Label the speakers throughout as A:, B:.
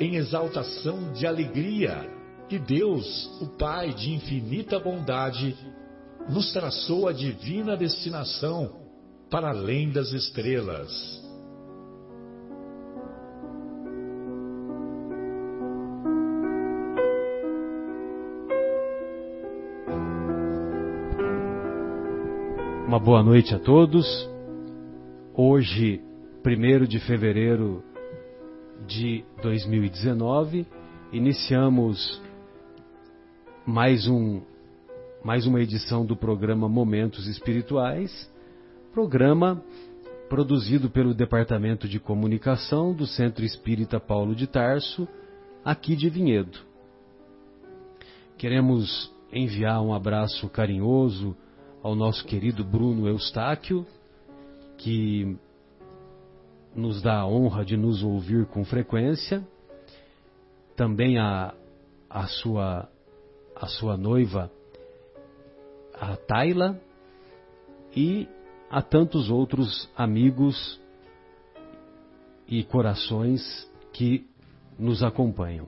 A: em exaltação de alegria que Deus, o Pai de infinita bondade, nos traçou a divina destinação para além das estrelas.
B: Uma boa noite a todos. Hoje, 1 de fevereiro de 2019, iniciamos mais um mais uma edição do programa Momentos Espirituais, programa produzido pelo Departamento de Comunicação do Centro Espírita Paulo de Tarso, aqui de Vinhedo. Queremos enviar um abraço carinhoso ao nosso querido Bruno Eustáquio, que nos dá a honra de nos ouvir com frequência, também a, a, sua, a sua noiva, a Taila, e a tantos outros amigos e corações que nos acompanham.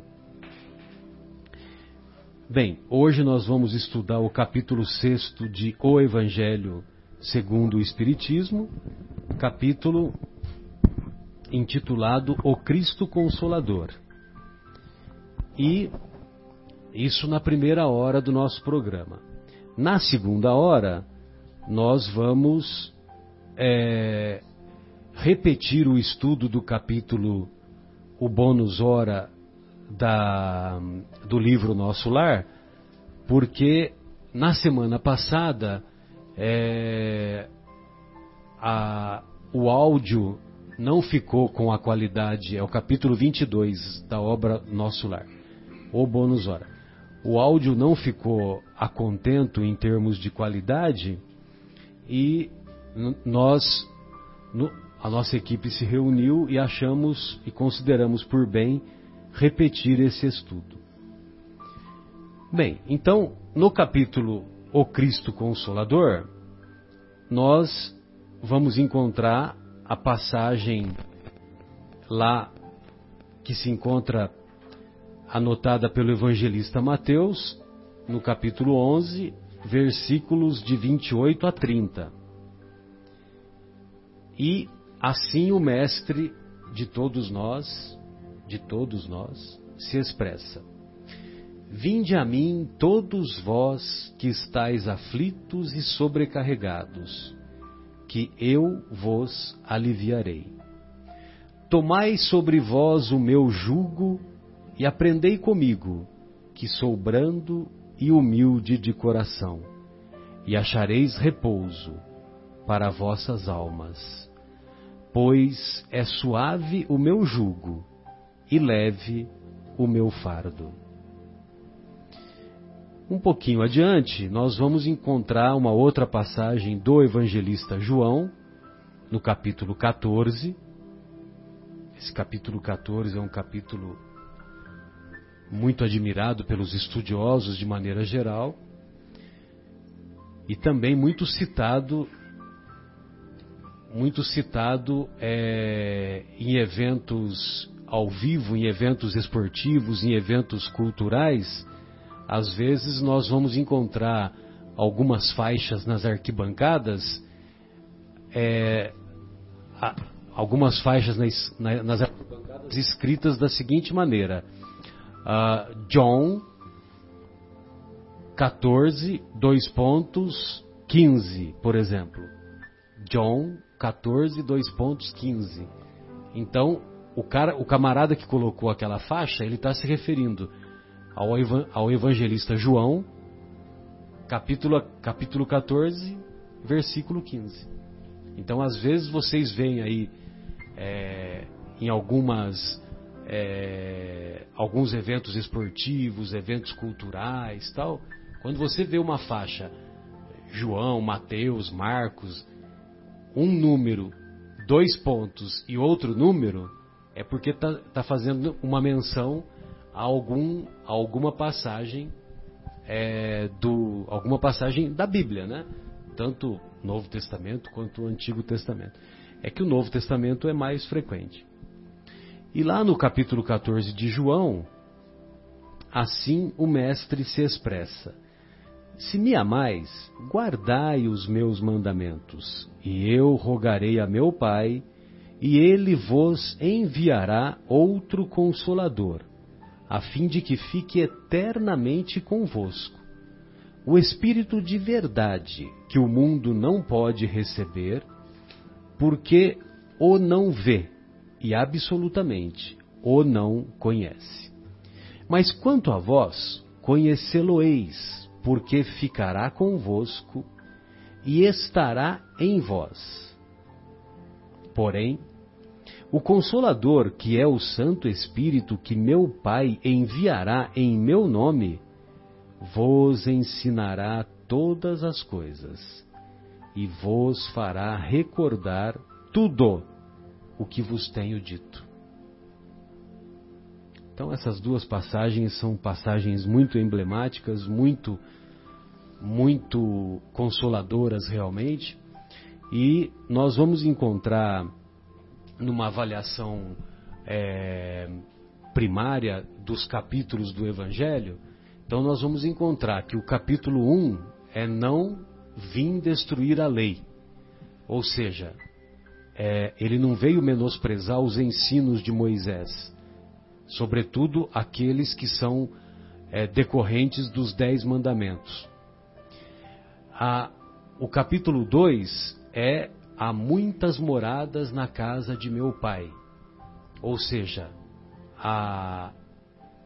B: Bem, hoje nós vamos estudar o capítulo 6 de O Evangelho segundo o Espiritismo, capítulo intitulado O Cristo Consolador. E isso na primeira hora do nosso programa. Na segunda hora, nós vamos é, repetir o estudo do capítulo O Bônus Hora da, do livro Nosso Lar, porque na semana passada é, a, o áudio não ficou com a qualidade, é o capítulo 22 da obra Nosso Lar, ou Bônus Hora. O áudio não ficou a contento em termos de qualidade e nós, a nossa equipe se reuniu e achamos e consideramos por bem repetir esse estudo. Bem, então, no capítulo O Cristo Consolador, nós vamos encontrar a passagem lá que se encontra anotada pelo evangelista Mateus, no capítulo 11, versículos de 28 a 30. E assim o mestre de todos nós, de todos nós, se expressa: Vinde a mim todos vós que estáis aflitos e sobrecarregados, que eu vos aliviarei. Tomai sobre vós o meu jugo e aprendei comigo, que sou brando e humilde de coração, e achareis repouso para vossas almas. Pois é suave o meu jugo e leve o meu fardo. Um pouquinho adiante, nós vamos encontrar uma outra passagem do evangelista João, no capítulo 14. Esse capítulo 14 é um capítulo muito admirado pelos estudiosos de maneira geral e também muito citado muito citado é, em eventos ao vivo, em eventos esportivos, em eventos culturais, às vezes nós vamos encontrar algumas faixas nas arquibancadas, é, algumas faixas nas, nas, arquibancadas escritas da seguinte maneira: uh, John 14, dois pontos, 15, por exemplo. John 14, dois pontos, 15. Então, o, cara, o camarada que colocou aquela faixa, ele está se referindo ao, evangelista João, capítulo, capítulo 14, versículo 15. Então, às vezes, vocês veem aí é, em algumas é, alguns eventos esportivos, eventos culturais, tal. Quando você vê uma faixa João, Mateus, Marcos, um número, dois pontos e outro número, é porque está tá fazendo uma menção algum, alguma passagem é, do alguma passagem da Bíblia, né? Tanto Novo Testamento quanto o Antigo Testamento. É que o Novo Testamento é mais frequente. E lá no capítulo 14 de João, assim o Mestre se expressa: Se me amais, guardai os meus mandamentos, e eu rogarei a meu Pai, e ele vos enviará outro consolador, a fim de que fique eternamente convosco. O Espírito de verdade, que o mundo não pode receber, porque o não vê e absolutamente o não conhece. Mas quanto a vós, conhecê-lo-eis, porque ficará convosco e estará em vós. Porém, o Consolador, que é o Santo Espírito que meu Pai enviará em meu nome, vos ensinará todas as coisas e vos fará recordar tudo o que vos tenho dito. Então essas duas passagens são passagens muito emblemáticas, muito muito consoladoras realmente, e nós vamos encontrar numa avaliação é, primária dos capítulos do Evangelho, então nós vamos encontrar que o capítulo 1 é não vim destruir a lei. Ou seja, é, ele não veio menosprezar os ensinos de Moisés, sobretudo aqueles que são é, decorrentes dos Dez Mandamentos. A, o capítulo 2 é Há muitas moradas na casa de meu pai. Ou seja, a.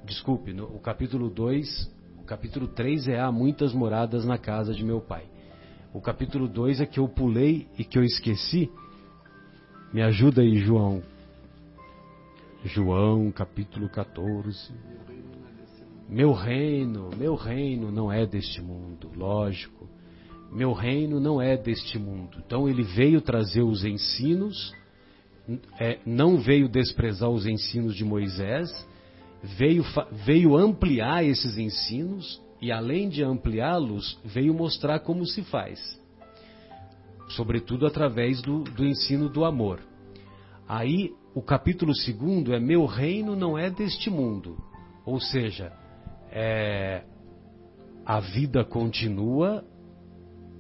B: Desculpe, no, o capítulo 2, o capítulo 3 é Há muitas moradas na casa de meu pai. O capítulo 2 é que eu pulei e que eu esqueci, me ajuda aí, João. João, capítulo 14. Meu reino, meu reino não é deste mundo, lógico. Meu reino não é deste mundo. Então ele veio trazer os ensinos, é, não veio desprezar os ensinos de Moisés, veio, veio ampliar esses ensinos e além de ampliá-los, veio mostrar como se faz sobretudo através do, do ensino do amor. Aí, o capítulo segundo é Meu reino não é deste mundo. Ou seja, é, a vida continua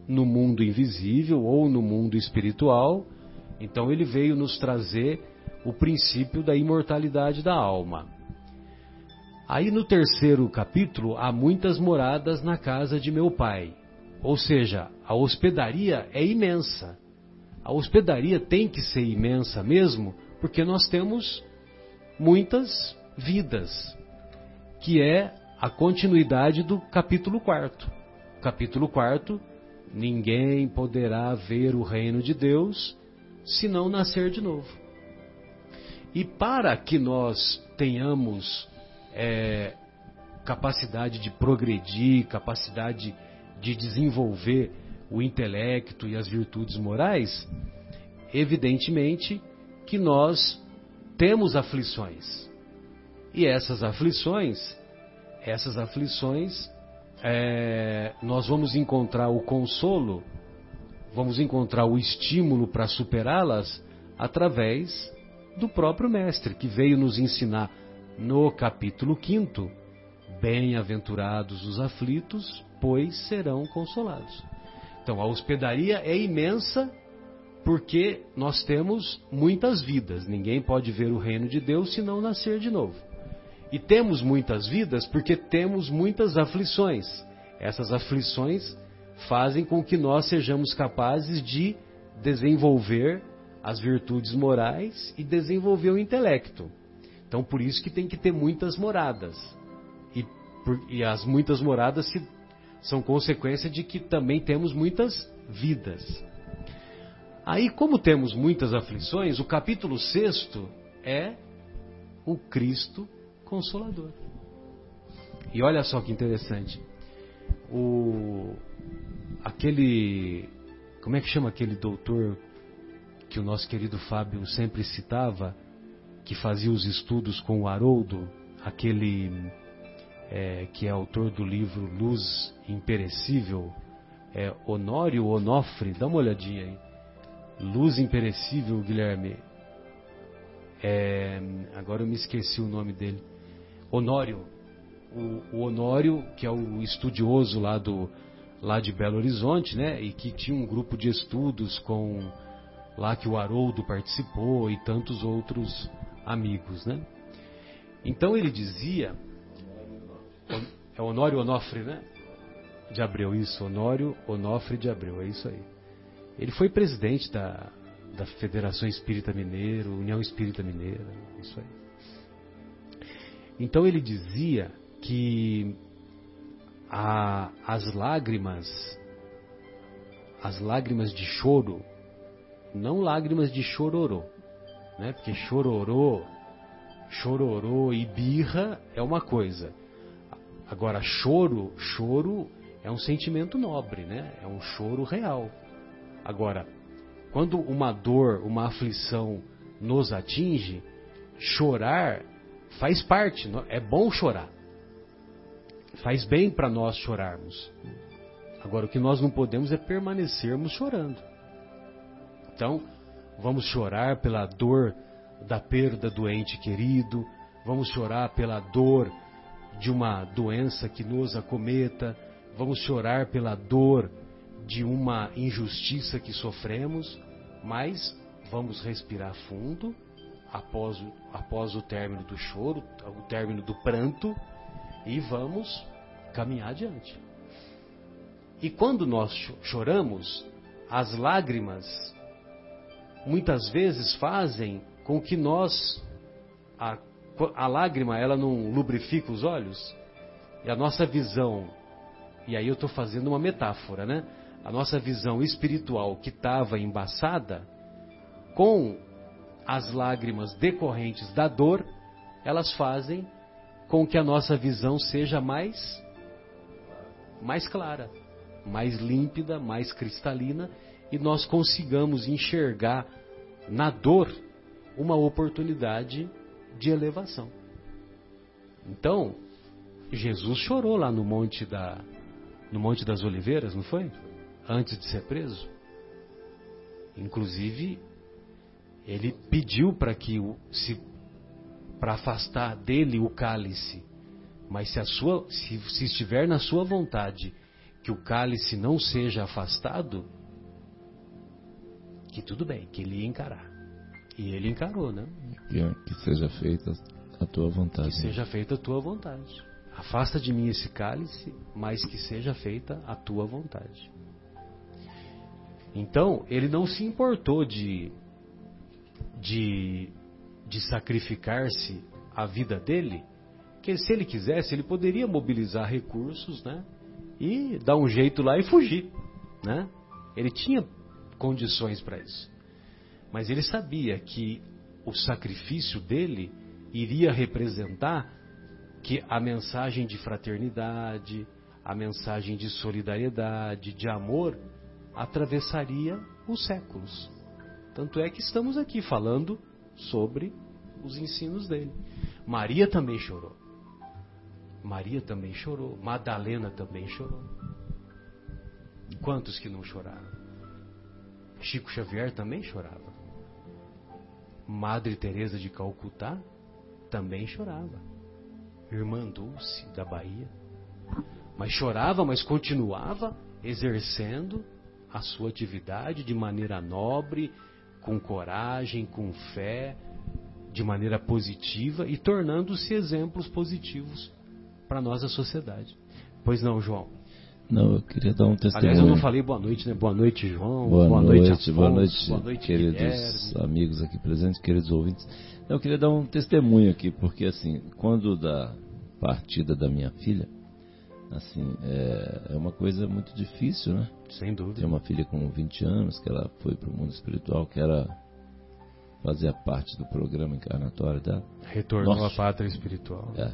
B: no mundo invisível ou no mundo espiritual. Então, ele veio nos trazer o princípio da imortalidade da alma. Aí, no terceiro capítulo, há muitas moradas na casa de meu pai. Ou seja, a hospedaria é imensa. A hospedaria tem que ser imensa mesmo, porque nós temos muitas vidas, que é a continuidade do capítulo 4. Capítulo 4, ninguém poderá ver o reino de Deus se não nascer de novo. E para que nós tenhamos é, capacidade de progredir, capacidade de desenvolver o intelecto e as virtudes morais, evidentemente que nós temos aflições. E essas aflições, essas aflições, é, nós vamos encontrar o consolo, vamos encontrar o estímulo para superá-las através do próprio Mestre, que veio nos ensinar no capítulo 5, bem-aventurados os aflitos, pois serão consolados. Então, a hospedaria é imensa porque nós temos muitas vidas. Ninguém pode ver o reino de Deus se não nascer de novo. E temos muitas vidas porque temos muitas aflições. Essas aflições fazem com que nós sejamos capazes de desenvolver as virtudes morais e desenvolver o intelecto. Então, por isso que tem que ter muitas moradas. E, por, e as muitas moradas se, são consequência de que também temos muitas vidas. Aí, como temos muitas aflições, o capítulo 6 é o Cristo Consolador. E olha só que interessante. O, aquele. Como é que chama aquele doutor que o nosso querido Fábio sempre citava? que fazia os estudos com o Haroldo, aquele é, que é autor do livro Luz Imperecível, é Honório Onofre, dá uma olhadinha aí. Luz Imperecível, Guilherme. É, agora eu me esqueci o nome dele. Honório. O, o Honório, que é o estudioso lá, do, lá de Belo Horizonte, né? E que tinha um grupo de estudos com lá que o Haroldo participou e tantos outros amigos, né? Então ele dizia, é Honório Onofre, né? De Abreu, isso, Honório Onofre de Abreu, é isso aí. Ele foi presidente da, da Federação Espírita Mineiro, União Espírita Mineira, isso aí. Então ele dizia que a, as lágrimas, as lágrimas de choro, não lágrimas de chororô, né? Porque chororô, chororô e birra é uma coisa. Agora choro, choro é um sentimento nobre, né? É um choro real. Agora, quando uma dor, uma aflição nos atinge, chorar faz parte, é bom chorar. Faz bem para nós chorarmos. Agora, o que nós não podemos é permanecermos chorando. Então, Vamos chorar pela dor da perda do ente querido, vamos chorar pela dor de uma doença que nos acometa, vamos chorar pela dor de uma injustiça que sofremos, mas vamos respirar fundo após o, após o término do choro, o término do pranto, e vamos caminhar adiante. E quando nós choramos, as lágrimas muitas vezes fazem com que nós a, a lágrima ela não lubrifica os olhos e a nossa visão e aí eu estou fazendo uma metáfora, né? A nossa visão espiritual que estava embaçada com as lágrimas decorrentes da dor, elas fazem com que a nossa visão seja mais mais clara, mais límpida, mais cristalina e nós consigamos enxergar na dor uma oportunidade de elevação. Então, Jesus chorou lá no monte da no Monte das Oliveiras, não foi? Antes de ser preso. Inclusive, ele pediu para que se para afastar dele o cálice, mas se a sua se, se estiver na sua vontade que o cálice não seja afastado, que tudo bem, que ele ia encarar. E ele encarou, né?
C: Que, que seja feita a tua vontade.
B: Que seja feita a tua vontade. Afasta de mim esse cálice, mas que seja feita a tua vontade. Então, ele não se importou de, de, de sacrificar-se a vida dele, que se ele quisesse, ele poderia mobilizar recursos, né? E dar um jeito lá e fugir, né? Ele tinha condições para isso. Mas ele sabia que o sacrifício dele iria representar que a mensagem de fraternidade, a mensagem de solidariedade, de amor, atravessaria os séculos. Tanto é que estamos aqui falando sobre os ensinos dele. Maria também chorou. Maria também chorou. Madalena também chorou. Quantos que não choraram? Chico Xavier também chorava. Madre Teresa de Calcutá também chorava. Irmã Dulce da Bahia. Mas chorava, mas continuava exercendo a sua atividade de maneira nobre, com coragem, com fé, de maneira positiva e tornando-se exemplos positivos para nós a sociedade. Pois não, João?
C: Não, eu queria dar um testemunho.
B: Aliás, eu não falei boa noite, né? Boa noite, João.
C: Boa,
B: boa
C: noite,
B: Afonso,
C: boa noite,
B: boa noite
C: queridos
B: Guilherme.
C: amigos aqui presentes, queridos ouvintes. Eu queria dar um testemunho aqui, porque assim, quando da partida da minha filha, assim, é, é uma coisa muito difícil, né?
B: Sem dúvida.
C: Tem uma filha com 20 anos que ela foi para o mundo espiritual, que era fazia parte do programa encarnatório dela.
B: Retornou
C: Nossa.
B: à pátria espiritual.
C: É.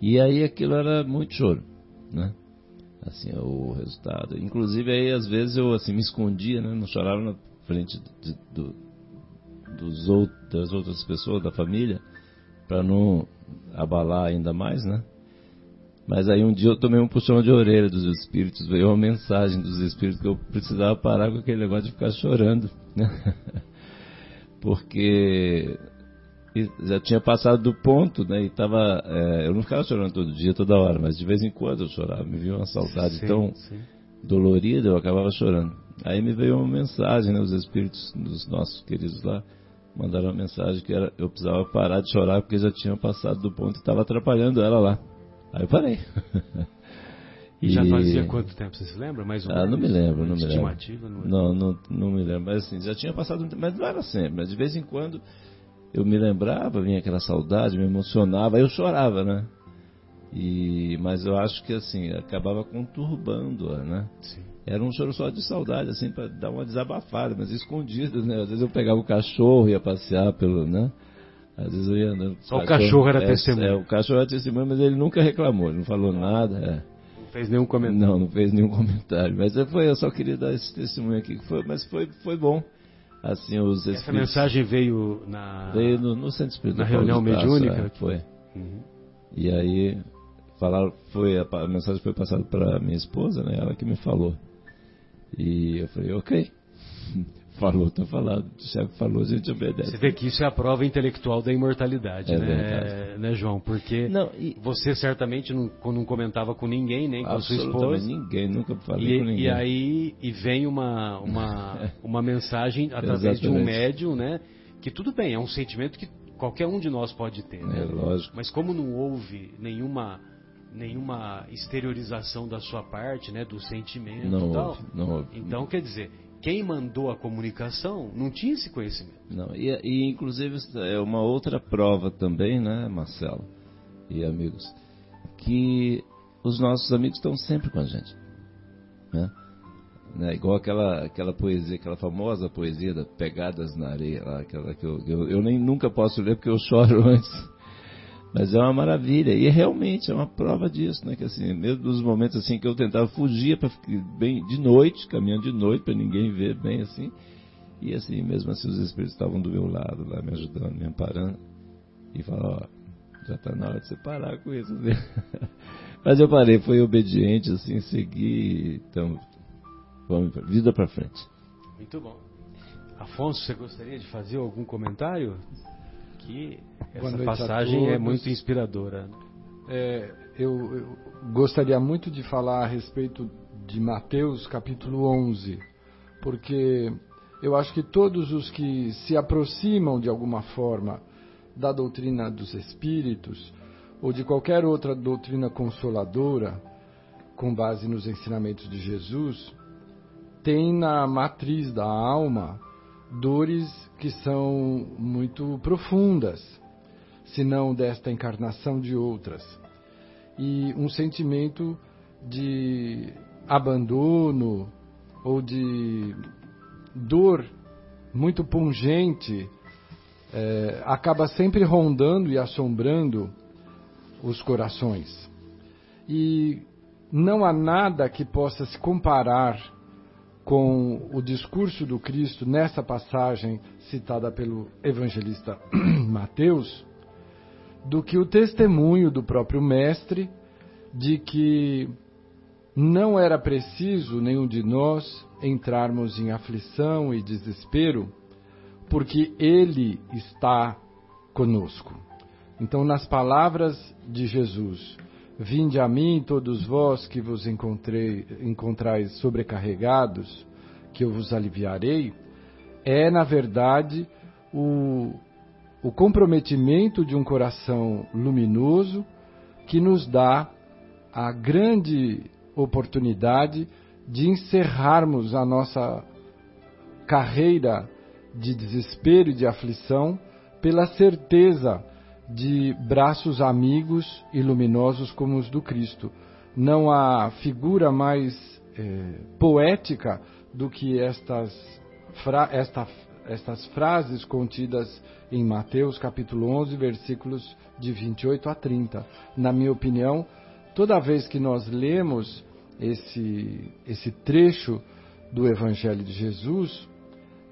C: E aí aquilo era muito choro, né? Assim, o resultado. Inclusive aí às vezes eu assim me escondia, né? Não chorava na frente de- do, dos out, das outras pessoas da família para não abalar ainda mais, né? Mas aí um dia eu tomei um puxão de orelha dos espíritos, veio uma mensagem dos espíritos que eu precisava parar com aquele negócio de ficar chorando, né? Porque já tinha passado do ponto, né? E tava, é, eu não ficava chorando todo dia, toda hora, mas de vez em quando eu chorava. Me viu uma saudade
B: Sim,
C: tão
B: sim.
C: dolorida, eu acabava chorando. Aí me veio uma mensagem, né? Os espíritos dos nossos queridos lá mandaram uma mensagem que era, eu precisava parar de chorar porque já tinha passado do ponto e estava atrapalhando ela lá. Aí eu parei.
B: E já fazia quanto tempo, você se lembra? Mais ou
C: Ah, não me
B: menos?
C: lembro, não me lembro.
B: Estimativa? Não, é?
C: Não, não, não me lembro. Mas assim, já tinha passado um tempo, mas não era sempre. Mas de vez em quando eu me lembrava, vinha aquela saudade, me emocionava, eu chorava, né? E, mas eu acho que assim, acabava conturbando-a, né?
B: Sim.
C: Era um choro só de saudade, assim, para dar uma desabafada, mas escondido, né? Às vezes eu pegava o cachorro, ia passear pelo, né? Às vezes eu ia andando. com
B: Só o cachorro era
C: é,
B: testemunha.
C: É, o cachorro era testemunha, mas ele nunca reclamou, ele não falou nada, é.
B: Não fez nenhum comentário.
C: Não, não fez nenhum comentário. Mas eu, foi, eu só queria dar esse testemunho aqui. que Foi, mas foi, foi bom. Assim, os
B: Essa
C: espíritos.
B: mensagem veio na.
C: Veio no, no Centro Espírita
B: na reunião mediúnica?
C: é, Foi.
B: Uhum.
C: E aí, falaram, foi, a, a mensagem foi passada para minha esposa, né? Ela que me falou. E eu falei, ok. Falou, tá falado. O chefe falou, a gente obedece.
B: Você vê que isso é a prova intelectual da imortalidade,
C: É
B: né, né, João? Porque
C: Não, e,
B: você certamente não, não comentava com ninguém, nem com a sua esposa.
C: ninguém, nunca falei com
B: E,
C: ninguém.
B: e aí e vem uma, uma, uma mensagem através de um médium, né? Que tudo bem, é um sentimento que qualquer um de nós pode ter, né?
C: É lógico.
B: Mas como não houve nenhuma nenhuma exteriorização da sua parte, né, do sentimento
C: Não
B: e tal.
C: houve, não houve.
B: Então, quer dizer, quem mandou a comunicação não tinha esse conhecimento.
C: Não, e, e inclusive é uma outra prova também, né, Marcelo e amigos, que os nossos amigos estão sempre com a gente. Né? Né, Igual aquela, aquela poesia, aquela famosa poesia da Pegadas na Areia, lá, aquela que eu, eu, eu nem nunca posso ler porque eu choro antes. Mas é uma maravilha, e realmente é uma prova disso, né? Que assim, mesmo nos momentos assim que eu tentava fugir para bem de noite, caminhando de noite para ninguém ver bem assim, e assim, mesmo assim os espíritos estavam do meu lado lá, me ajudando, me amparando, e falaram, ó, já está na hora de você parar com isso. né? Mas eu parei, fui obediente, assim, segui, então, vamos, vida para frente.
B: Muito bom. Afonso, você gostaria de fazer algum comentário?
D: Boa
B: essa
D: noite
B: passagem é muito inspiradora.
D: É, eu, eu gostaria muito de falar a respeito de Mateus capítulo 11, porque eu acho que todos os que se aproximam de alguma forma da doutrina dos espíritos ou de qualquer outra doutrina consoladora, com base nos ensinamentos de Jesus, tem na matriz da alma dores que são muito profundas, se não desta encarnação de outras. E um sentimento de abandono ou de dor muito pungente eh, acaba sempre rondando e assombrando os corações. E não há nada que possa se comparar com o discurso do Cristo nessa passagem citada pelo evangelista Mateus, do que o testemunho do próprio Mestre de que não era preciso nenhum de nós entrarmos em aflição e desespero, porque Ele está conosco. Então, nas palavras de Jesus, Vinde a mim, todos vós que vos encontrei, encontrais sobrecarregados, que eu vos aliviarei, é, na verdade, o, o comprometimento de um coração luminoso que nos dá a grande oportunidade de encerrarmos a nossa carreira de desespero e de aflição pela certeza de braços amigos e luminosos como os do Cristo. Não há figura mais é, poética do que estas, fra esta, estas frases contidas em Mateus capítulo 11, versículos de 28 a 30. Na minha opinião, toda vez que nós lemos esse, esse trecho do Evangelho de Jesus,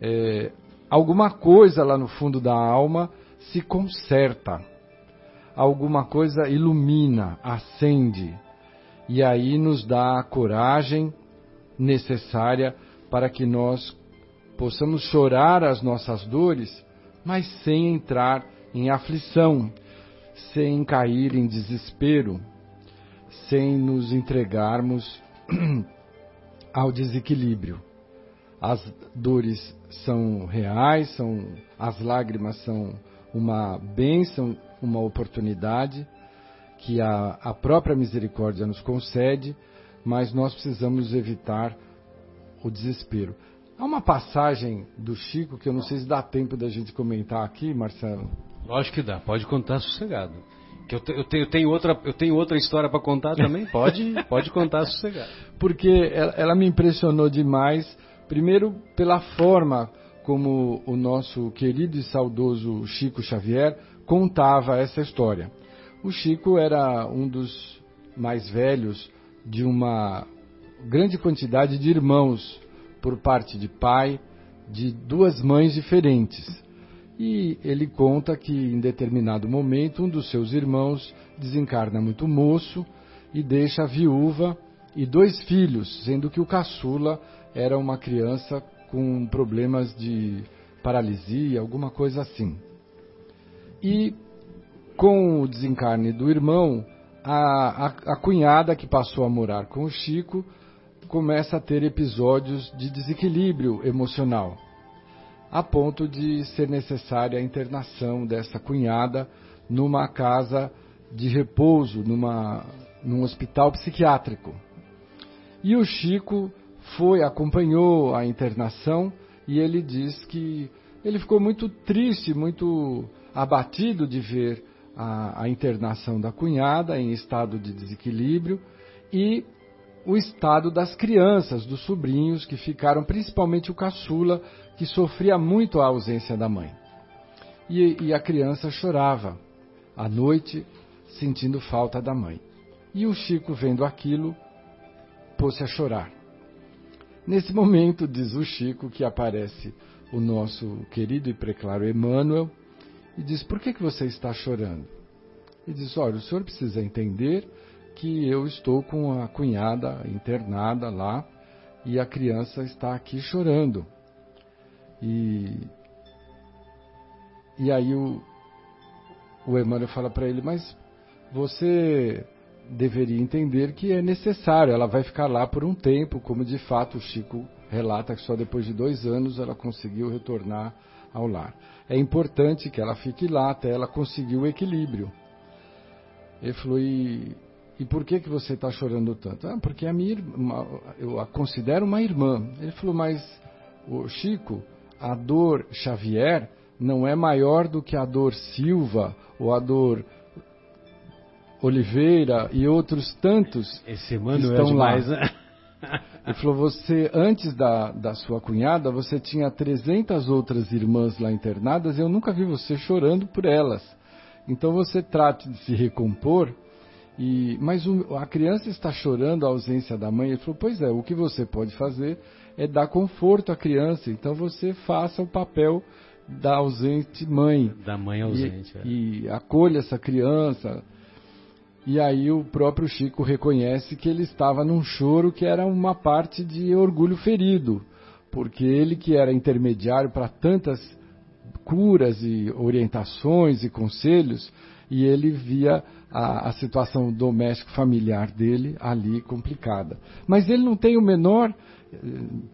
D: é, alguma coisa lá no fundo da alma se conserta, alguma coisa ilumina, acende, e aí nos dá a coragem necessária para que nós possamos chorar as nossas dores, mas sem entrar em aflição, sem cair em desespero, sem nos entregarmos ao desequilíbrio. As dores são reais, são as lágrimas são uma bênção, uma oportunidade que a, a própria misericórdia nos concede, mas nós precisamos evitar o desespero. Há uma passagem do Chico que eu não sei se dá tempo da gente comentar aqui, Marcelo.
B: Lógico que dá, pode contar sossegado. Que eu, te, eu, tenho, eu tenho, outra, eu tenho outra história para contar também, pode, pode contar sossegado.
D: Porque ela, ela me impressionou demais, primeiro pela forma como o nosso querido e saudoso Chico Xavier contava essa história. O Chico era um dos mais velhos de uma grande quantidade de irmãos por parte de pai de duas mães diferentes. E ele conta que em determinado momento um dos seus irmãos desencarna muito moço e deixa a viúva e dois filhos, sendo que o caçula era uma criança com problemas de paralisia, alguma coisa assim. E com o desencarne do irmão, a, a, a cunhada que passou a morar com o Chico começa a ter episódios de desequilíbrio emocional, a ponto de ser necessária a internação dessa cunhada numa casa de repouso, numa, num hospital psiquiátrico. E o Chico foi, acompanhou a internação e ele diz que ele ficou muito triste, muito abatido de ver a, a internação da cunhada em estado de desequilíbrio e o estado das crianças, dos sobrinhos, que ficaram, principalmente o caçula, que sofria muito a ausência da mãe. E, e a criança chorava à noite, sentindo falta da mãe. E o Chico, vendo aquilo, pôs-se a chorar. Nesse momento, diz o Chico, que aparece o nosso querido e preclaro Emmanuel e diz: Por que, que você está chorando? E diz: Olha, o senhor precisa entender que eu estou com a cunhada internada lá e a criança está aqui chorando. E, e aí o, o Emmanuel fala para ele, mas você deveria entender que é necessário, ela vai ficar lá por um tempo, como de fato o Chico relata que só depois de dois anos ela conseguiu retornar ao lar. É importante que ela fique lá até ela conseguir o equilíbrio. Ele falou, e e por que, que você está chorando tanto? Ah, porque a minha irmã, eu a considero uma irmã. Ele falou, mas o Chico, a dor Xavier não é maior do que a dor Silva ou a dor Oliveira e outros tantos
B: Esse Emmanuel estão é lá. Né?
D: Ele falou, você, antes da, da sua cunhada, você tinha 300 outras irmãs lá internadas e eu nunca vi você chorando por elas. Então você trate de se recompor e, mas o, a criança está chorando a ausência da mãe. Ele falou: Pois é, o que você pode fazer é dar conforto à criança. Então você faça o papel da ausente mãe.
B: Da mãe ausente.
D: E, é. e acolha essa criança. E aí o próprio Chico reconhece que ele estava num choro que era uma parte de orgulho ferido, porque ele que era intermediário para tantas curas e orientações e conselhos, e ele via a, a situação doméstico familiar dele ali complicada. Mas ele não tem o menor eh,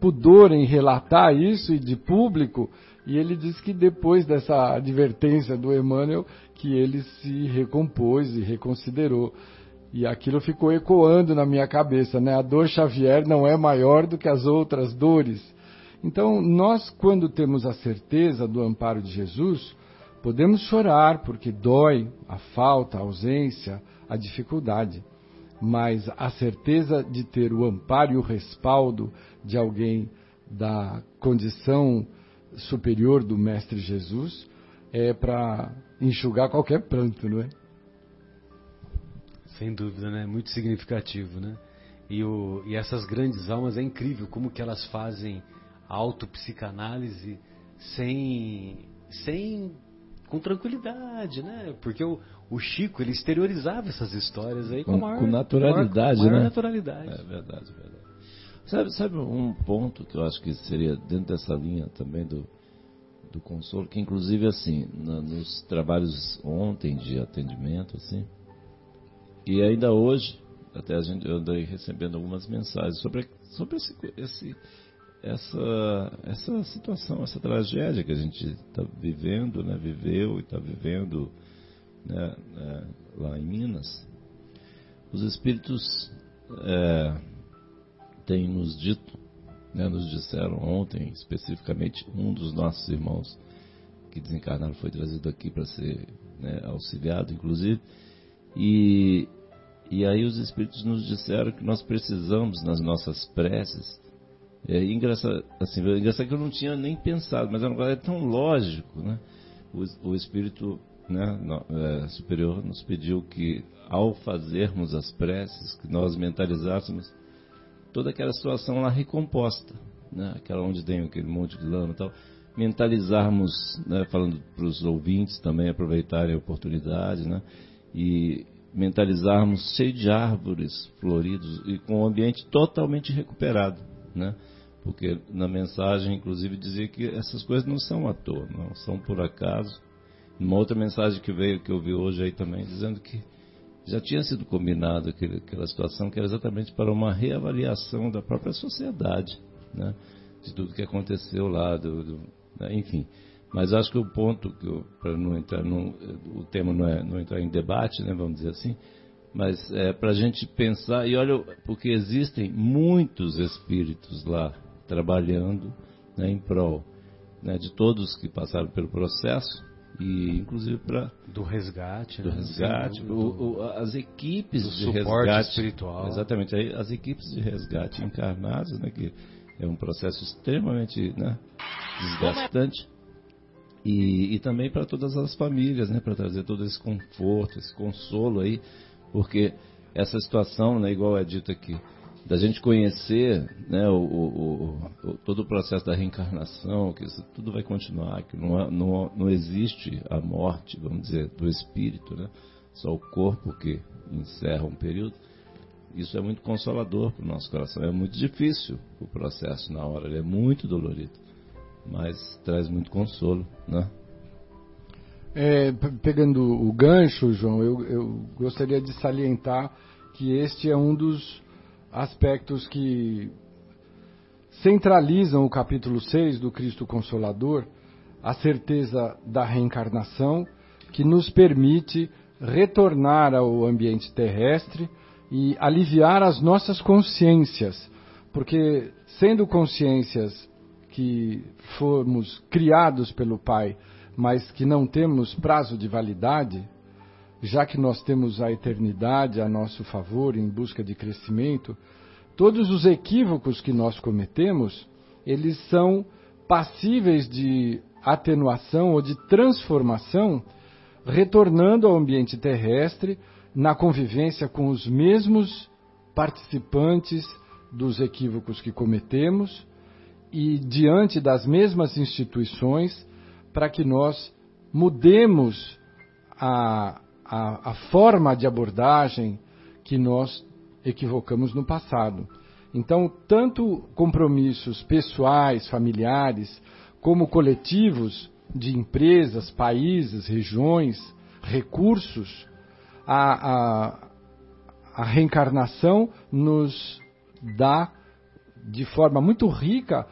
D: pudor em relatar isso e de público, e ele diz que depois dessa advertência do Emmanuel, que ele se recompôs e reconsiderou. E aquilo ficou ecoando na minha cabeça, né? A dor Xavier não é maior do que as outras dores. Então, nós, quando temos a certeza do amparo de Jesus, podemos chorar porque dói a falta, a ausência, a dificuldade. Mas a certeza de ter o amparo e o respaldo de alguém da condição superior do Mestre Jesus é para enxugar qualquer pranto, não é?
B: Sem dúvida, né? Muito significativo, né? E, o, e essas grandes almas é incrível como que elas fazem autopsicanálise sem, sem com tranquilidade, né? Porque o, o Chico ele exteriorizava essas histórias aí com, com, maior,
C: com naturalidade,
B: maior,
C: maior
B: né? naturalidade.
C: É verdade, é verdade. Sabe, sabe um ponto que eu acho que seria dentro dessa linha também do, do consolo, que inclusive assim, na, nos trabalhos ontem de atendimento, assim, e ainda hoje, até a gente, eu andei recebendo algumas mensagens sobre, sobre esse, esse, essa, essa situação, essa tragédia que a gente está vivendo, né, viveu e está vivendo né, é, lá em Minas. Os espíritos é, têm nos dito, né, nos disseram ontem, especificamente, um dos nossos irmãos que desencarnaram foi trazido aqui para ser né, auxiliado, inclusive, e, e aí os Espíritos nos disseram que nós precisamos, nas nossas preces, é engraçado, assim, engraçado que eu não tinha nem pensado, mas agora é tão lógico, né? O, o Espírito né, no, é, Superior nos pediu que, ao fazermos as preces, que nós mentalizássemos toda aquela situação lá recomposta, né? Aquela onde tem aquele monte de lama e tal mentalizarmos, né, falando para os ouvintes também aproveitarem a oportunidade, né, e mentalizarmos cheio de árvores floridos e com o ambiente totalmente recuperado, né? Porque na mensagem, inclusive, dizia que essas coisas não são à toa, não são por acaso. Uma outra mensagem que veio, que eu vi hoje aí também, dizendo que já tinha sido combinado aquele, aquela situação que era exatamente para uma reavaliação da própria sociedade, né? De tudo que aconteceu lá, do, do né? enfim. Mas acho que o ponto, para não entrar num, o tema não é não entrar em debate, né, vamos dizer assim, mas é para a gente pensar, e olha, porque existem muitos espíritos lá trabalhando né, em prol né, de todos que passaram pelo processo, e inclusive para
B: do resgate,
C: do
B: né?
C: resgate,
B: do,
C: o, o, as equipes de resgate
B: espiritual,
C: exatamente, as equipes de resgate encarnadas, né, que é um processo extremamente né, desgastante. E, e também para todas as famílias, né, para trazer todo esse conforto, esse consolo aí, porque essa situação, né, igual é dito aqui, da gente conhecer né, o, o, o, todo o processo da reencarnação, que isso tudo vai continuar, que não, não, não existe a morte, vamos dizer, do espírito, né, só o corpo que encerra um período. Isso é muito consolador para o nosso coração. É muito difícil o processo na hora, ele é muito dolorido mas traz muito consolo, né?
D: É, pegando o gancho, João, eu, eu gostaria de salientar que este é um dos aspectos que centralizam o capítulo 6 do Cristo Consolador, a certeza da reencarnação, que nos permite retornar ao ambiente terrestre e aliviar as nossas consciências, porque sendo consciências que formos criados pelo Pai, mas que não temos prazo de validade, já que nós temos a eternidade a nosso favor em busca de crescimento, todos os equívocos que nós cometemos, eles são passíveis de atenuação ou de transformação, retornando ao ambiente terrestre na convivência com os mesmos participantes dos equívocos que cometemos e diante das mesmas instituições para que nós mudemos a, a, a forma de abordagem que nós equivocamos no passado. Então, tanto compromissos pessoais, familiares, como coletivos de empresas, países, regiões, recursos, a, a, a reencarnação nos dá de forma muito rica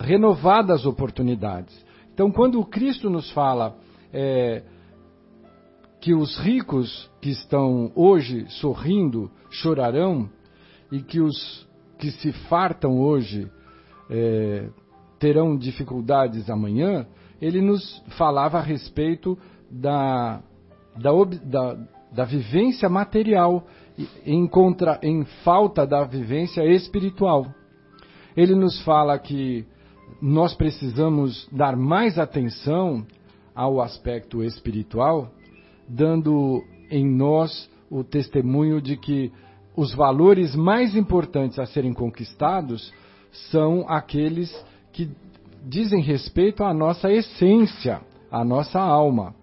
D: renovadas oportunidades. Então, quando o Cristo nos fala, é, que os ricos que estão hoje sorrindo chorarão e que os que se fartam hoje é, terão dificuldades amanhã, ele nos falava a respeito da, da, da, da vivência material em, contra, em falta da vivência espiritual. Ele nos fala que nós precisamos dar mais atenção ao aspecto espiritual, dando em nós o testemunho de que os valores mais importantes a serem conquistados são aqueles que dizem respeito à nossa essência, à nossa alma.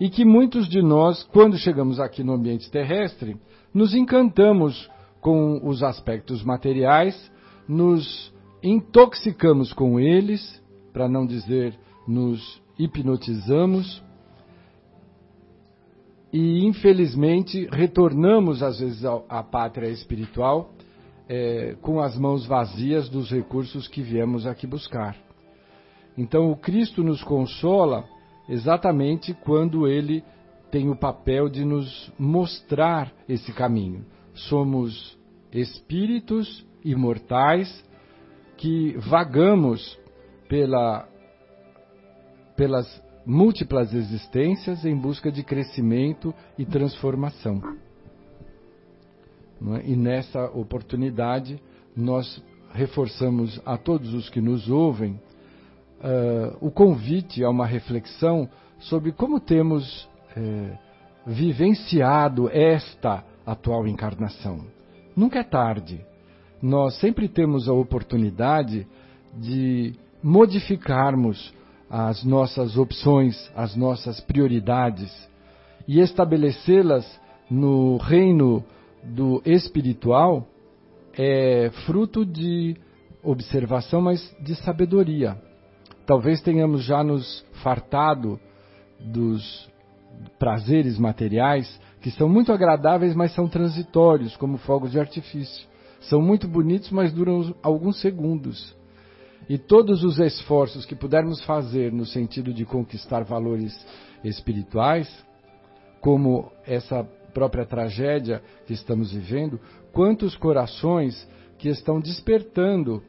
D: E que muitos de nós, quando chegamos aqui no ambiente terrestre, nos encantamos com os aspectos materiais, nos intoxicamos com eles, para não dizer nos hipnotizamos, e infelizmente retornamos às vezes à pátria espiritual é, com as mãos vazias dos recursos que viemos aqui buscar. Então o Cristo nos consola exatamente quando ele tem o papel de nos mostrar esse caminho. Somos espíritos imortais que vagamos pela, pelas múltiplas existências em busca de crescimento e transformação. É? E nessa oportunidade, nós reforçamos a todos os que nos ouvem uh, o convite a uma reflexão sobre como temos uh, vivenciado esta atual encarnação. Nunca é tarde. Nós sempre temos a oportunidade de modificarmos as nossas opções, as nossas prioridades e estabelecê-las no reino do espiritual é fruto de observação, mas de sabedoria. Talvez tenhamos já nos fartado dos prazeres materiais que são muito agradáveis, mas são transitórios, como fogos de artifício. São muito bonitos, mas duram alguns segundos. E todos os esforços que pudermos fazer no sentido de conquistar valores espirituais, como essa própria tragédia que estamos vivendo, quantos corações que estão despertando,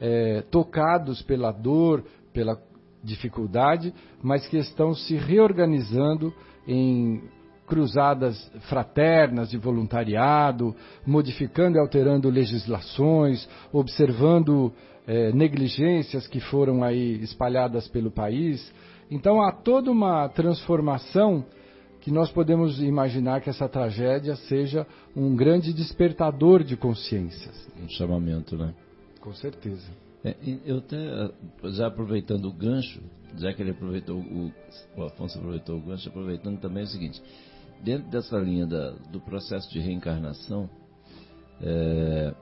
D: é, tocados pela dor, pela dificuldade, mas que estão se reorganizando em cruzadas fraternas de voluntariado, modificando e alterando legislações, observando é, negligências que foram aí espalhadas pelo país. Então há toda uma transformação que nós podemos imaginar que essa tragédia seja um grande despertador de consciências.
C: Um chamamento, né?
D: Com certeza.
C: É, eu até, já aproveitando o gancho, já que ele aproveitou, o, o Afonso aproveitou o gancho, aproveitando também o seguinte, dentro dessa linha da, do processo de reencarnação, é,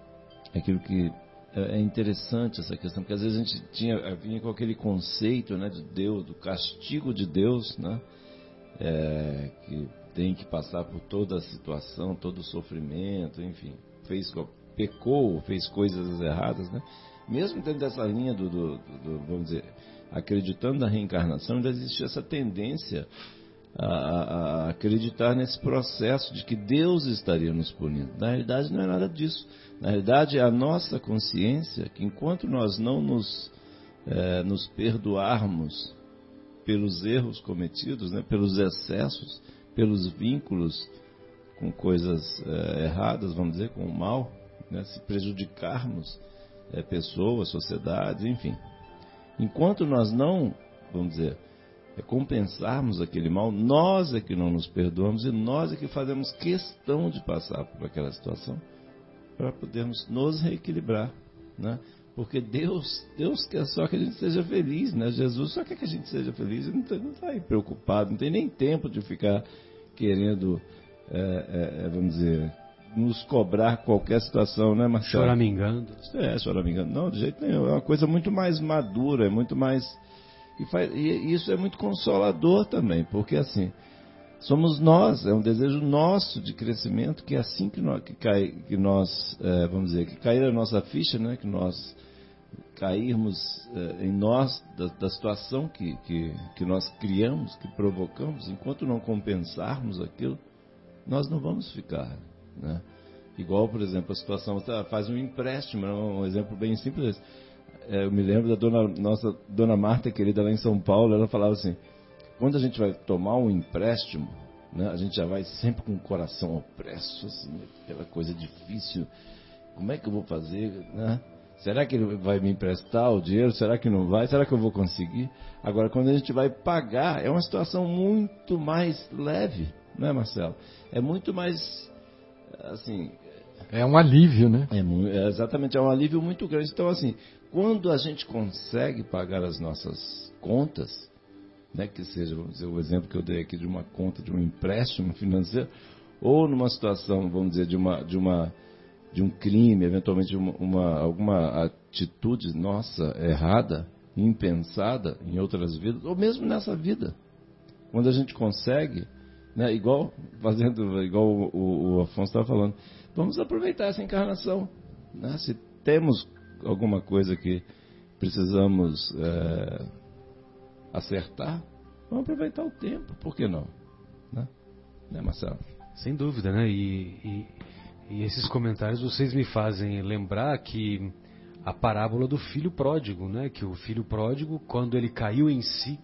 C: aquilo que é, é interessante essa questão, porque às vezes a gente tinha, vinha com aquele conceito né, de Deus, do castigo de Deus, né, é, que tem que passar por toda a situação, todo o sofrimento, enfim, fez, pecou, fez coisas erradas, né? Mesmo dentro dessa linha do, do, do vamos dizer, acreditando na reencarnação, ainda existe essa tendência a, a, acreditar nesse processo de que Deus estaria nos punindo. Na realidade, não é nada disso. Na realidade, é a nossa consciência que, enquanto nós não nos, é, nos perdoarmos pelos erros cometidos, né, pelos excessos, pelos vínculos com coisas é, erradas, vamos dizer, com o mal, né, se prejudicarmos é, pessoas, sociedades, enfim. Enquanto nós não, vamos dizer, é compensarmos aquele mal, nós é que não nos perdoamos e nós é que fazemos questão de passar por aquela situação para podermos nos reequilibrar, né? Porque Deus, Deus quer só que a gente seja feliz, né? Jesus só quer que a gente seja feliz, ele não está aí preocupado, não tem nem tempo de ficar querendo, é, é, é, vamos dizer, nos cobrar qualquer situação, né, Marcelo?
B: Choramingando.
C: É, choramingando. Não, de jeito nenhum. É uma coisa muito mais madura, é muito mais e, faz, e isso é muito consolador também, porque assim, somos nós, é um desejo nosso de crescimento, que é assim que nós, que cai, que nós é, vamos dizer, que cair a nossa ficha, né, que nós cairmos eh, em nós da, da situação que, que, que nós criamos, que provocamos, enquanto não compensarmos aquilo, nós não vamos ficar. Né? Igual, por exemplo, a situação, faz um empréstimo, é um exemplo bem simples. É, eu me lembro da dona, nossa dona Marta, querida lá em São Paulo, ela falava assim: quando a gente vai tomar um empréstimo, né, a gente já vai sempre com o coração opresso, assim, aquela coisa difícil. Como é que eu vou fazer? Né? Será que ele vai me emprestar o dinheiro? Será que não vai? Será que eu vou conseguir? Agora, quando a gente vai pagar, é uma situação muito mais leve, não é, Marcelo? É muito mais, assim...
D: É um alívio, né?
C: É, é, exatamente, é um alívio muito grande. Então, assim, quando a gente consegue pagar as nossas contas, né, que seja, vamos dizer, o exemplo que eu dei aqui de uma conta, de um empréstimo financeiro, ou numa situação, vamos dizer, de uma... De uma de um crime, eventualmente uma, uma, alguma atitude nossa errada, impensada em outras vidas, ou mesmo nessa vida. Quando a gente consegue, né, igual fazendo, igual o, o, o Afonso estava falando, vamos aproveitar essa encarnação. Né? Se temos alguma coisa que precisamos é, acertar, vamos aproveitar o tempo, por que não? Né, né Marcelo?
B: Sem dúvida, né? E, e e esses comentários vocês me fazem lembrar que a parábola do filho pródigo, né? Que o filho pródigo, quando ele caiu em si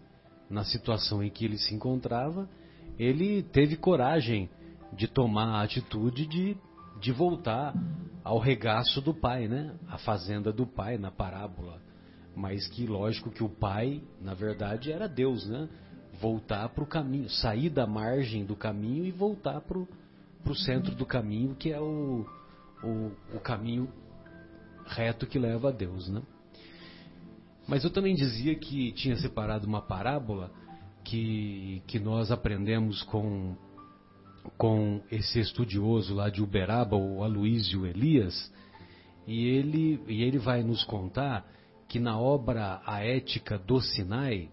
B: na situação em que ele se encontrava, ele teve coragem de tomar a atitude de, de voltar ao regaço do pai, né? A fazenda do pai na parábola. Mas que lógico que o pai, na verdade, era Deus, né? Voltar para o caminho, sair da margem do caminho e voltar para o centro do caminho, que é o, o, o, caminho reto que leva a Deus, né? Mas eu também dizia que tinha separado uma parábola que, que nós aprendemos com, com esse estudioso lá de Uberaba, o Aloísio Elias, e ele, e ele vai nos contar que na obra A Ética do Sinai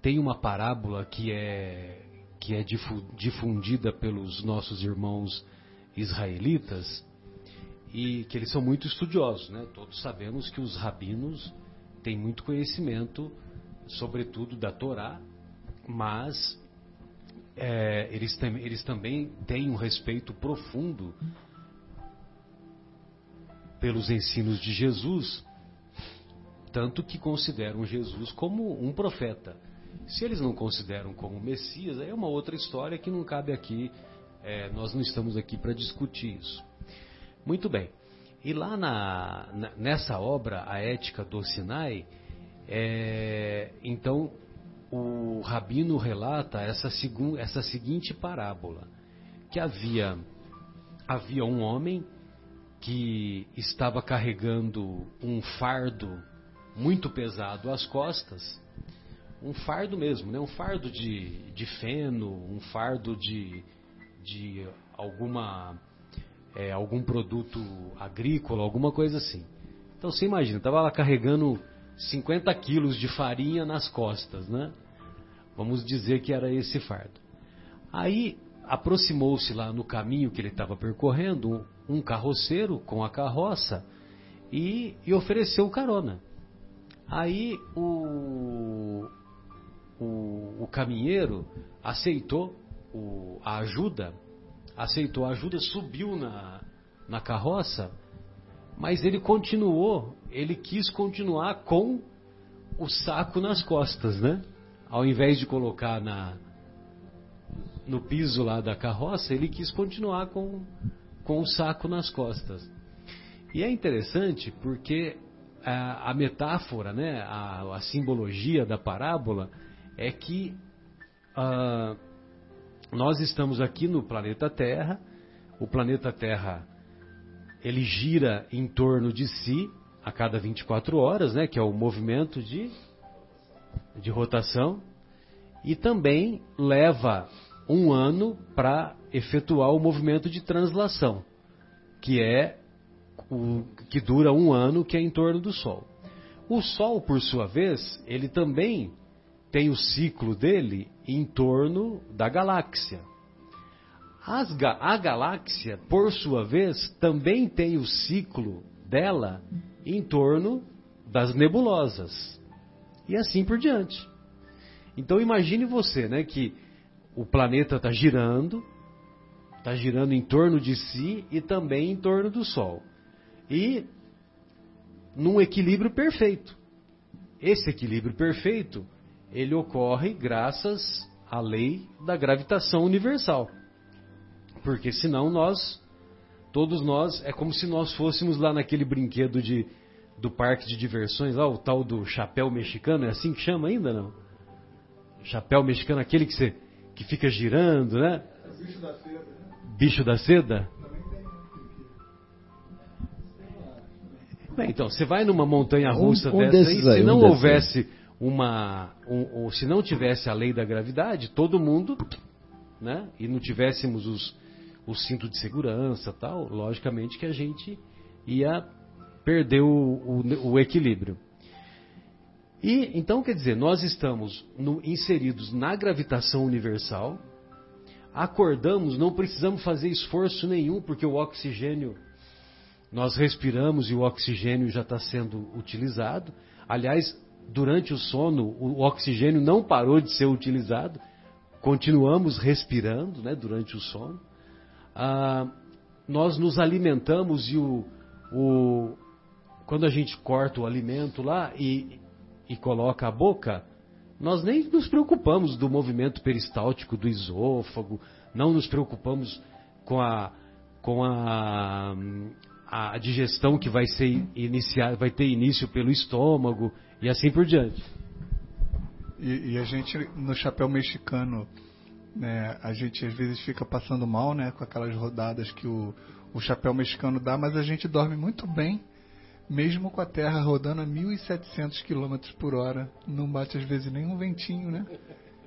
B: tem uma parábola que é que é difundida pelos nossos irmãos israelitas e que eles são muito estudiosos, né? Todos sabemos que os rabinos têm muito conhecimento, sobretudo da Torá, mas é, eles, tem, eles também têm um respeito profundo pelos ensinos de Jesus, tanto que consideram Jesus como um profeta. Se eles não consideram como Messias, aí é uma outra história que não cabe aqui, é, nós não estamos aqui para discutir isso. Muito bem. E lá na, nessa obra, A Ética do Sinai, é, então o Rabino relata essa, essa seguinte parábola: que havia, havia um homem que estava carregando um fardo muito pesado às costas um fardo mesmo, né? um fardo de, de feno, um fardo de, de alguma é, algum produto agrícola, alguma coisa assim. Então você imagina, estava lá carregando 50 quilos de farinha nas costas, né? Vamos dizer que era esse fardo. Aí aproximou-se lá no caminho que ele estava percorrendo um carroceiro com a carroça e, e ofereceu carona. Aí o, o, o caminheiro aceitou o, a ajuda, aceitou a ajuda, subiu na, na carroça, mas ele continuou, ele quis continuar com o saco nas costas, né? Ao invés de colocar na, no piso lá da carroça, ele quis continuar com, com o saco nas costas. E é interessante porque a, a metáfora, né, a, a simbologia da parábola é que uh, nós estamos aqui no planeta Terra, o planeta Terra ele gira em torno de si a cada 24 horas, né, que é o movimento de, de rotação, e também leva um ano para efetuar o movimento de translação, que é o que dura um ano, que é em torno do Sol. O Sol, por sua vez, ele também tem o ciclo dele em torno da galáxia. As, a galáxia, por sua vez, também tem o ciclo dela em torno das nebulosas. E assim por diante. Então imagine você, né, que o planeta está girando, está girando em torno de si e também em torno do Sol. E num equilíbrio perfeito. Esse equilíbrio perfeito, ele ocorre graças à lei da gravitação universal. Porque senão nós, todos nós, é como se nós fôssemos lá naquele brinquedo de, do parque de diversões, lá o tal do chapéu mexicano, é assim que chama ainda, não? Chapéu mexicano, aquele que, você, que fica girando, né? Bicho da seda. Né? Bicho da seda? Bem, então, você vai numa montanha russa um, um dessa aí, se não um houvesse uma. Um, se não tivesse a lei da gravidade, todo mundo. Né? E não tivéssemos os, o cinto de segurança tal, logicamente que a gente ia perder o, o, o equilíbrio. E então quer dizer, nós estamos no, inseridos na gravitação universal, acordamos, não precisamos fazer esforço nenhum, porque o oxigênio nós respiramos e o oxigênio já está sendo utilizado. Aliás, durante o sono, o oxigênio não parou de ser utilizado, continuamos respirando né, durante o sono. Ah, nós nos alimentamos e o, o, quando a gente corta o alimento lá e, e coloca a boca, nós nem nos preocupamos do movimento peristáltico do esôfago, não nos preocupamos com a, com a, a digestão que vai ser iniciar, vai ter início pelo estômago e assim por diante.
E: E, e a gente no chapéu mexicano, né, a gente às vezes fica passando mal, né, com aquelas rodadas que o, o chapéu mexicano dá, mas a gente dorme muito bem, mesmo com a Terra rodando a 1.700 km por hora, não bate às vezes nem um ventinho, né?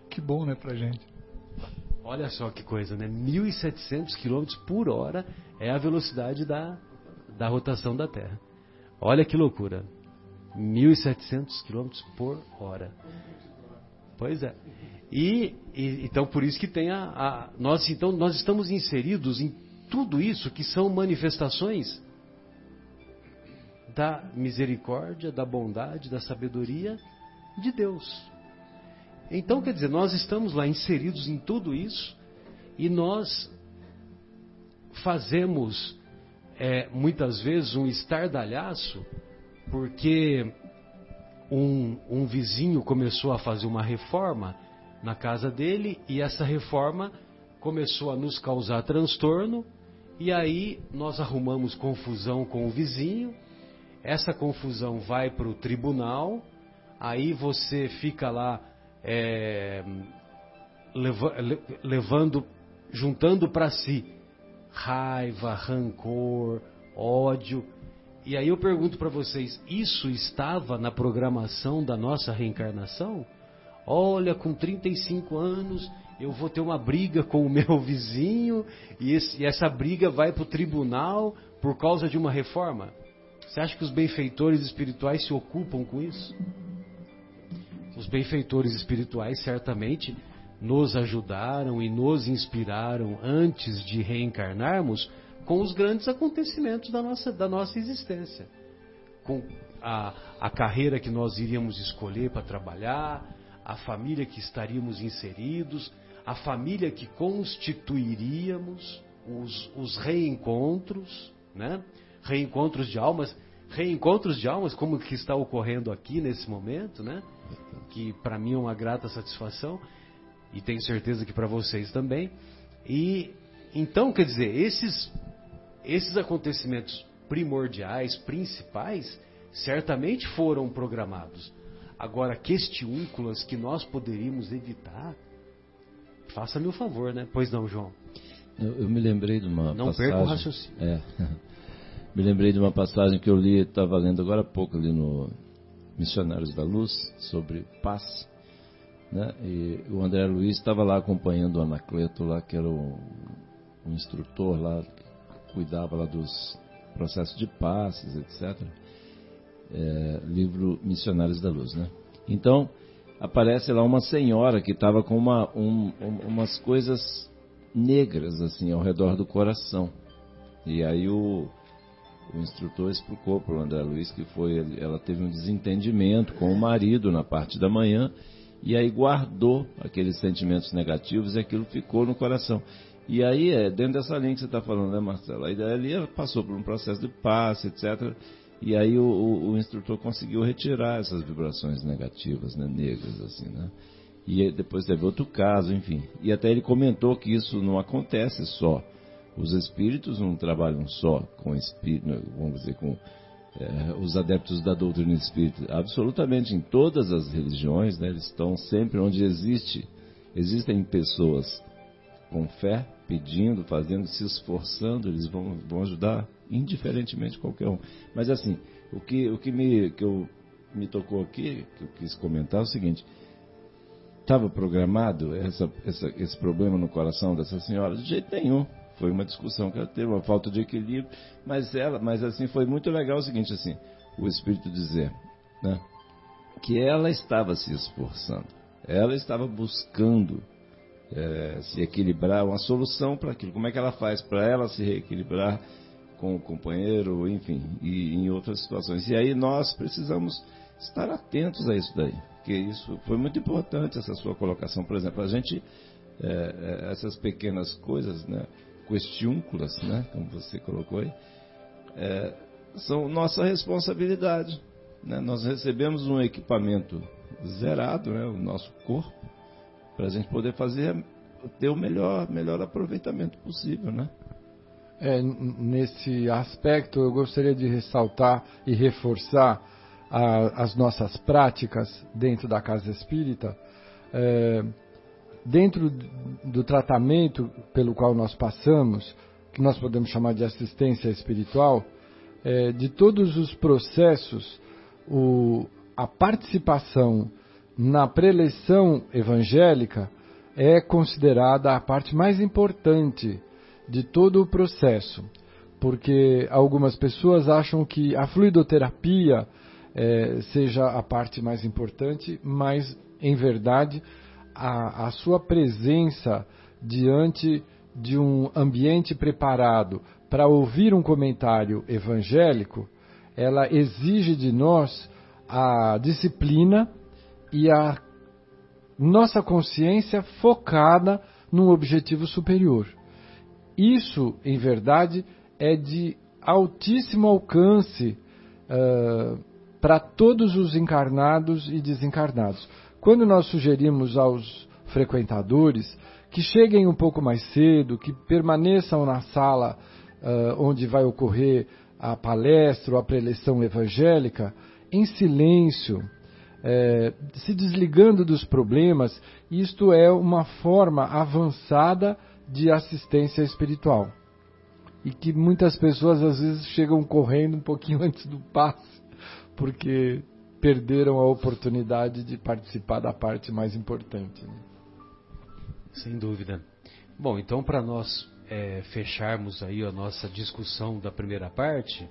E: Que bom, né, pra gente.
B: Olha só que coisa, né? 1.700 km por hora é a velocidade da, da rotação da Terra. Olha que loucura. 1.700 km por hora. Pois é. E, e, então por isso que tem a, a, nós então nós estamos inseridos em tudo isso que são manifestações da misericórdia, da bondade, da sabedoria de Deus. Então quer dizer, nós estamos lá inseridos em tudo isso e nós fazemos é, muitas vezes um estardalhaço, porque um, um vizinho começou a fazer uma reforma na casa dele e essa reforma começou a nos causar transtorno e aí nós arrumamos confusão com o vizinho, essa confusão vai para o tribunal, aí você fica lá é, levando, juntando para si raiva, rancor, ódio. E aí eu pergunto para vocês: isso estava na programação da nossa reencarnação? Olha, com 35 anos eu vou ter uma briga com o meu vizinho e, esse, e essa briga vai para o tribunal por causa de uma reforma? Você acha que os benfeitores espirituais se ocupam com isso? Os benfeitores espirituais certamente nos ajudaram e nos inspiraram antes de reencarnarmos com os grandes acontecimentos da nossa, da nossa existência. Com a, a carreira que nós iríamos escolher para trabalhar, a família que estaríamos inseridos, a família que constituiríamos, os, os reencontros, né? reencontros de almas, reencontros de almas como que está ocorrendo aqui nesse momento, né? que para mim é uma grata satisfação e tenho certeza que para vocês também. E então, quer dizer, esses esses acontecimentos primordiais, principais, certamente foram programados. Agora, questiúnculas que nós poderíamos evitar, faça-me o favor, né? Pois não, João.
C: Eu, eu me lembrei de uma
B: não
C: passagem.
B: Não perca o raciocínio.
C: É. me lembrei de uma passagem que eu li, estava lendo agora há pouco ali no Missionários da Luz, sobre paz. Né? E o André Luiz estava lá acompanhando o Anacleto, lá, que era o, o instrutor lá, que cuidava lá dos processos de passes, etc. É, livro Missionários da Luz. Né? Então, aparece lá uma senhora que estava com uma, um, umas coisas negras assim ao redor do coração. E aí o, o instrutor explicou para o André Luiz que foi ela teve um desentendimento com o marido na parte da manhã e aí guardou aqueles sentimentos negativos e aquilo ficou no coração. E aí é dentro dessa linha que você está falando, né, Marcelo? Aí ali passou por um processo de passe, etc. E aí o, o, o, instrutor conseguiu retirar essas vibrações negativas, né, negras, assim, né? E depois teve outro caso, enfim. E até ele comentou que isso não acontece só. Os espíritos não trabalham só com espírito, vamos dizer, com é, os adeptos da doutrina espírita. Absolutamente em todas as religiões, né, eles estão sempre onde existe, existem pessoas com fé, pedindo, fazendo, se esforçando, eles vão, vão ajudar indiferentemente qualquer um. Mas assim, o que, o que, me, que eu, me tocou aqui, que eu quis comentar é o seguinte, estava programado essa, essa, esse problema no coração dessa senhora? De jeito nenhum. Foi uma discussão que ela teve, uma falta de equilíbrio, mas ela, mas assim, foi muito legal o seguinte, assim, o Espírito dizer, né, que ela estava se esforçando, ela estava buscando é, se equilibrar, uma solução para aquilo. Como é que ela faz para ela se reequilibrar com o companheiro, enfim, e em outras situações. E aí nós precisamos estar atentos a isso daí, porque isso foi muito importante essa sua colocação. Por exemplo, a gente é, essas pequenas coisas, né, questiúnculas, né, como você colocou aí, é, são nossa responsabilidade. Né? Nós recebemos um equipamento zerado, né, o nosso corpo, para a gente poder fazer ter o melhor, melhor aproveitamento possível, né?
D: É, nesse aspecto, eu gostaria de ressaltar e reforçar a, as nossas práticas dentro da casa espírita. É, dentro do tratamento pelo qual nós passamos, que nós podemos chamar de assistência espiritual, é, de todos os processos, o, a participação na preleção evangélica é considerada a parte mais importante de todo o processo, porque algumas pessoas acham que a fluidoterapia é, seja a parte mais importante, mas em verdade a, a sua presença diante de um ambiente preparado para ouvir um comentário evangélico, ela exige de nós a disciplina e a nossa consciência focada num objetivo superior. Isso, em verdade, é de altíssimo alcance uh, para todos os encarnados e desencarnados. Quando nós sugerimos aos frequentadores que cheguem um pouco mais cedo, que permaneçam na sala uh, onde vai ocorrer a palestra ou a preleção evangélica, em silêncio, é, se desligando dos problemas, isto é uma forma avançada de assistência espiritual. E que muitas pessoas às vezes chegam correndo um pouquinho antes do passe, porque perderam a oportunidade de participar da parte mais importante. Né?
B: Sem dúvida. Bom, então para nós é, fecharmos aí a nossa discussão da primeira parte,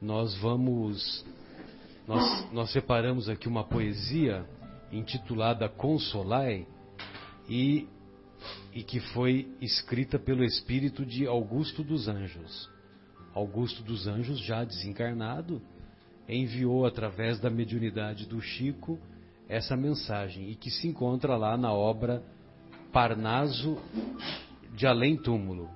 B: nós vamos nós, nós separamos aqui uma poesia intitulada Consolai e, e que foi escrita pelo espírito de Augusto dos Anjos. Augusto dos Anjos, já desencarnado, enviou através da mediunidade do Chico essa mensagem e que se encontra lá na obra Parnaso de Além Túmulo.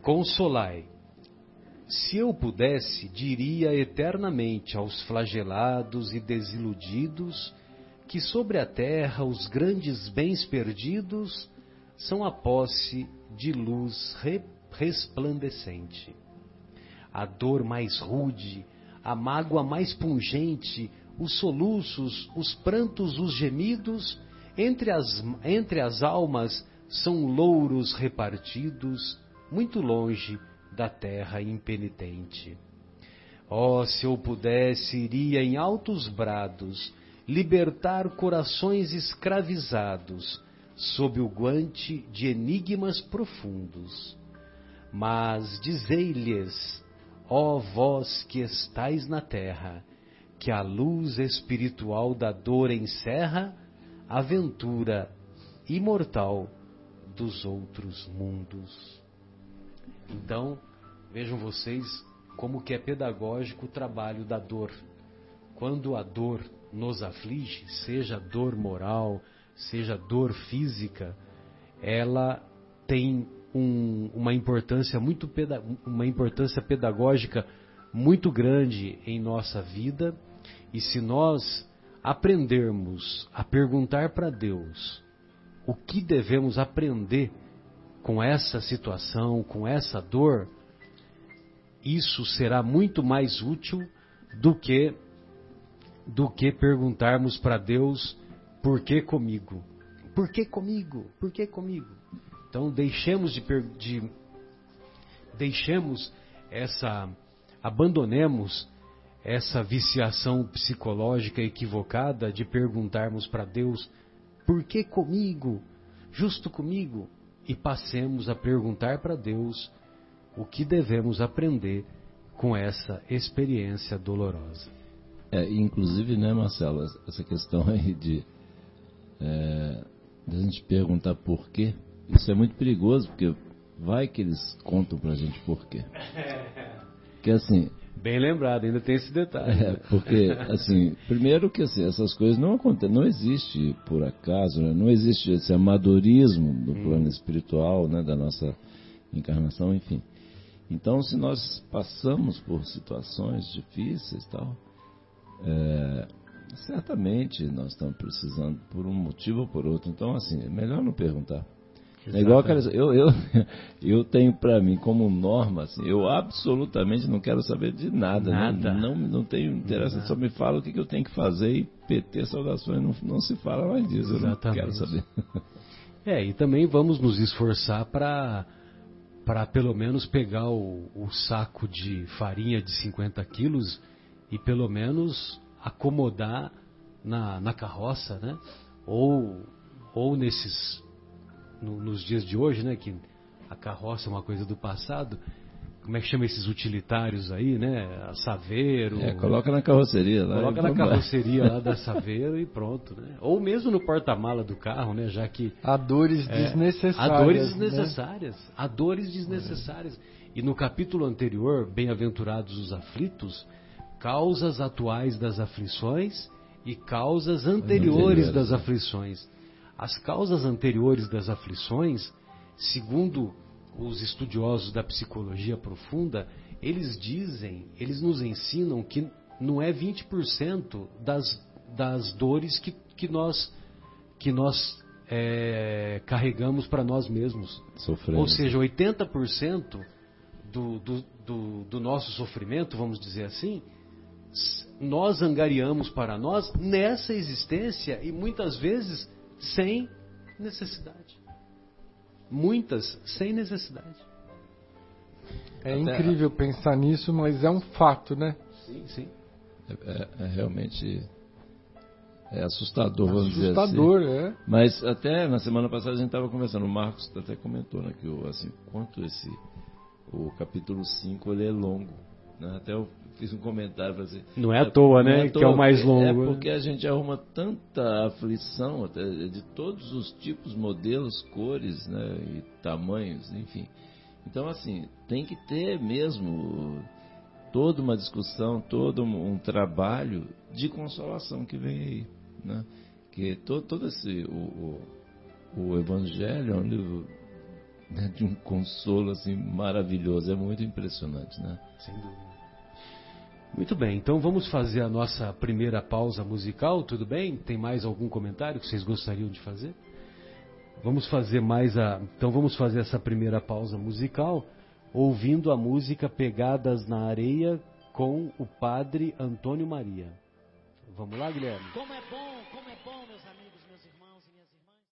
B: Consolai se eu pudesse, diria eternamente aos flagelados e desiludidos que sobre a terra os grandes bens perdidos são a posse de luz re resplandecente. A dor mais rude, a mágoa mais pungente, os soluços, os prantos, os gemidos, entre as, entre as almas são louros repartidos, muito longe da terra impenitente. Oh, se eu pudesse, iria em altos brados libertar corações escravizados sob o guante de enigmas profundos. Mas dizei-lhes, ó vós que estais na terra, que a luz espiritual da dor encerra a aventura imortal tantos outros mundos. Então, vejam vocês como que é pedagógico o trabalho da dor. Quando a dor nos aflige, seja dor moral, seja dor física, ela tem um, uma importância muito uma importância pedagógica muito grande em nossa vida e se nós aprendermos a perguntar para Deus o que devemos aprender com essa situação, com essa dor, isso será muito mais útil do que do que perguntarmos para Deus por que comigo? Por que comigo? Por que comigo? Então deixemos de, de deixemos essa abandonemos essa viciação psicológica equivocada de perguntarmos para Deus por que comigo? Justo comigo? E passemos a perguntar para Deus o que devemos aprender com essa experiência dolorosa.
C: É, inclusive, né, Marcelo, essa questão aí de, é, de a gente perguntar por quê, isso é muito perigoso, porque vai que eles contam pra gente por quê. Porque assim,
B: Bem lembrado, ainda tem esse detalhe.
C: É, porque, assim, primeiro que assim, essas coisas não acontecem, não existe por acaso, né? não existe esse amadorismo do hum. plano espiritual, né, da nossa encarnação, enfim. Então, se nós passamos por situações difíceis tal, é, certamente nós estamos precisando por um motivo ou por outro. Então, assim, é melhor não perguntar. É igual aquela, eu, eu, eu tenho para mim como norma, assim, eu absolutamente não quero saber de nada. Né? Nada. Não, não, não tenho interesse, nada. só me fala o que, que, eu tenho que fazer e PT saudações, não, não se fala mais disso, Exatamente. eu não quero saber.
B: É, e também vamos nos esforçar para para pelo menos pegar o, o, saco de farinha de 50 quilos e pelo menos acomodar na, na carroça, né? Ou, ou nesses no, nos dias de hoje, né, que a carroça é uma coisa do passado, como é que chama esses utilitários aí, né? A Saveiro.
C: É, coloca na carroceria lá.
B: Coloca na carroceria lá da Saveiro e pronto, né? Ou mesmo no porta-mala do carro, né? Já que.
D: Há dores é, desnecessárias.
B: Há dores né? desnecessárias. Né? Há dores desnecessárias. É. E no capítulo anterior, Bem-aventurados os aflitos, causas atuais das aflições e causas anteriores das aflições. As causas anteriores das aflições, segundo os estudiosos da psicologia profunda, eles dizem, eles nos ensinam que não é 20% das, das dores que, que nós, que nós é, carregamos para nós mesmos.
C: Sofrendo.
B: Ou seja, 80% do, do, do, do nosso sofrimento, vamos dizer assim, nós angariamos para nós nessa existência e muitas vezes sem necessidade. Muitas sem necessidade.
D: É Até incrível a... pensar nisso, mas é um fato, né?
B: Sim, sim.
C: É, é, é realmente é assustador, vamos
D: assustador,
C: dizer
D: assim. é.
C: Mas até na semana passada a gente estava conversando, o Marcos até comentou, né, que o, assim, quanto esse o capítulo 5 ele é longo. Né? Até eu fiz um comentário assim.
B: Não é à toa, né? É toa, que é o mais longo. É
C: né? porque a gente arruma tanta aflição de todos os tipos, modelos, cores, né? E tamanhos, enfim. Então, assim, tem que ter mesmo toda uma discussão, todo um trabalho de consolação que vem aí, né? Que todo, todo esse o, o, o Evangelho é um livro né, de um consolo assim maravilhoso, é muito impressionante, né?
B: Sem dúvida. Muito bem, então vamos fazer a nossa primeira pausa musical, tudo bem? Tem mais algum comentário que vocês gostariam de fazer? Vamos fazer mais a. Então vamos fazer essa primeira pausa musical ouvindo a música Pegadas na Areia com o padre Antônio Maria. Vamos lá, Guilherme?
F: Como é bom, como é bom,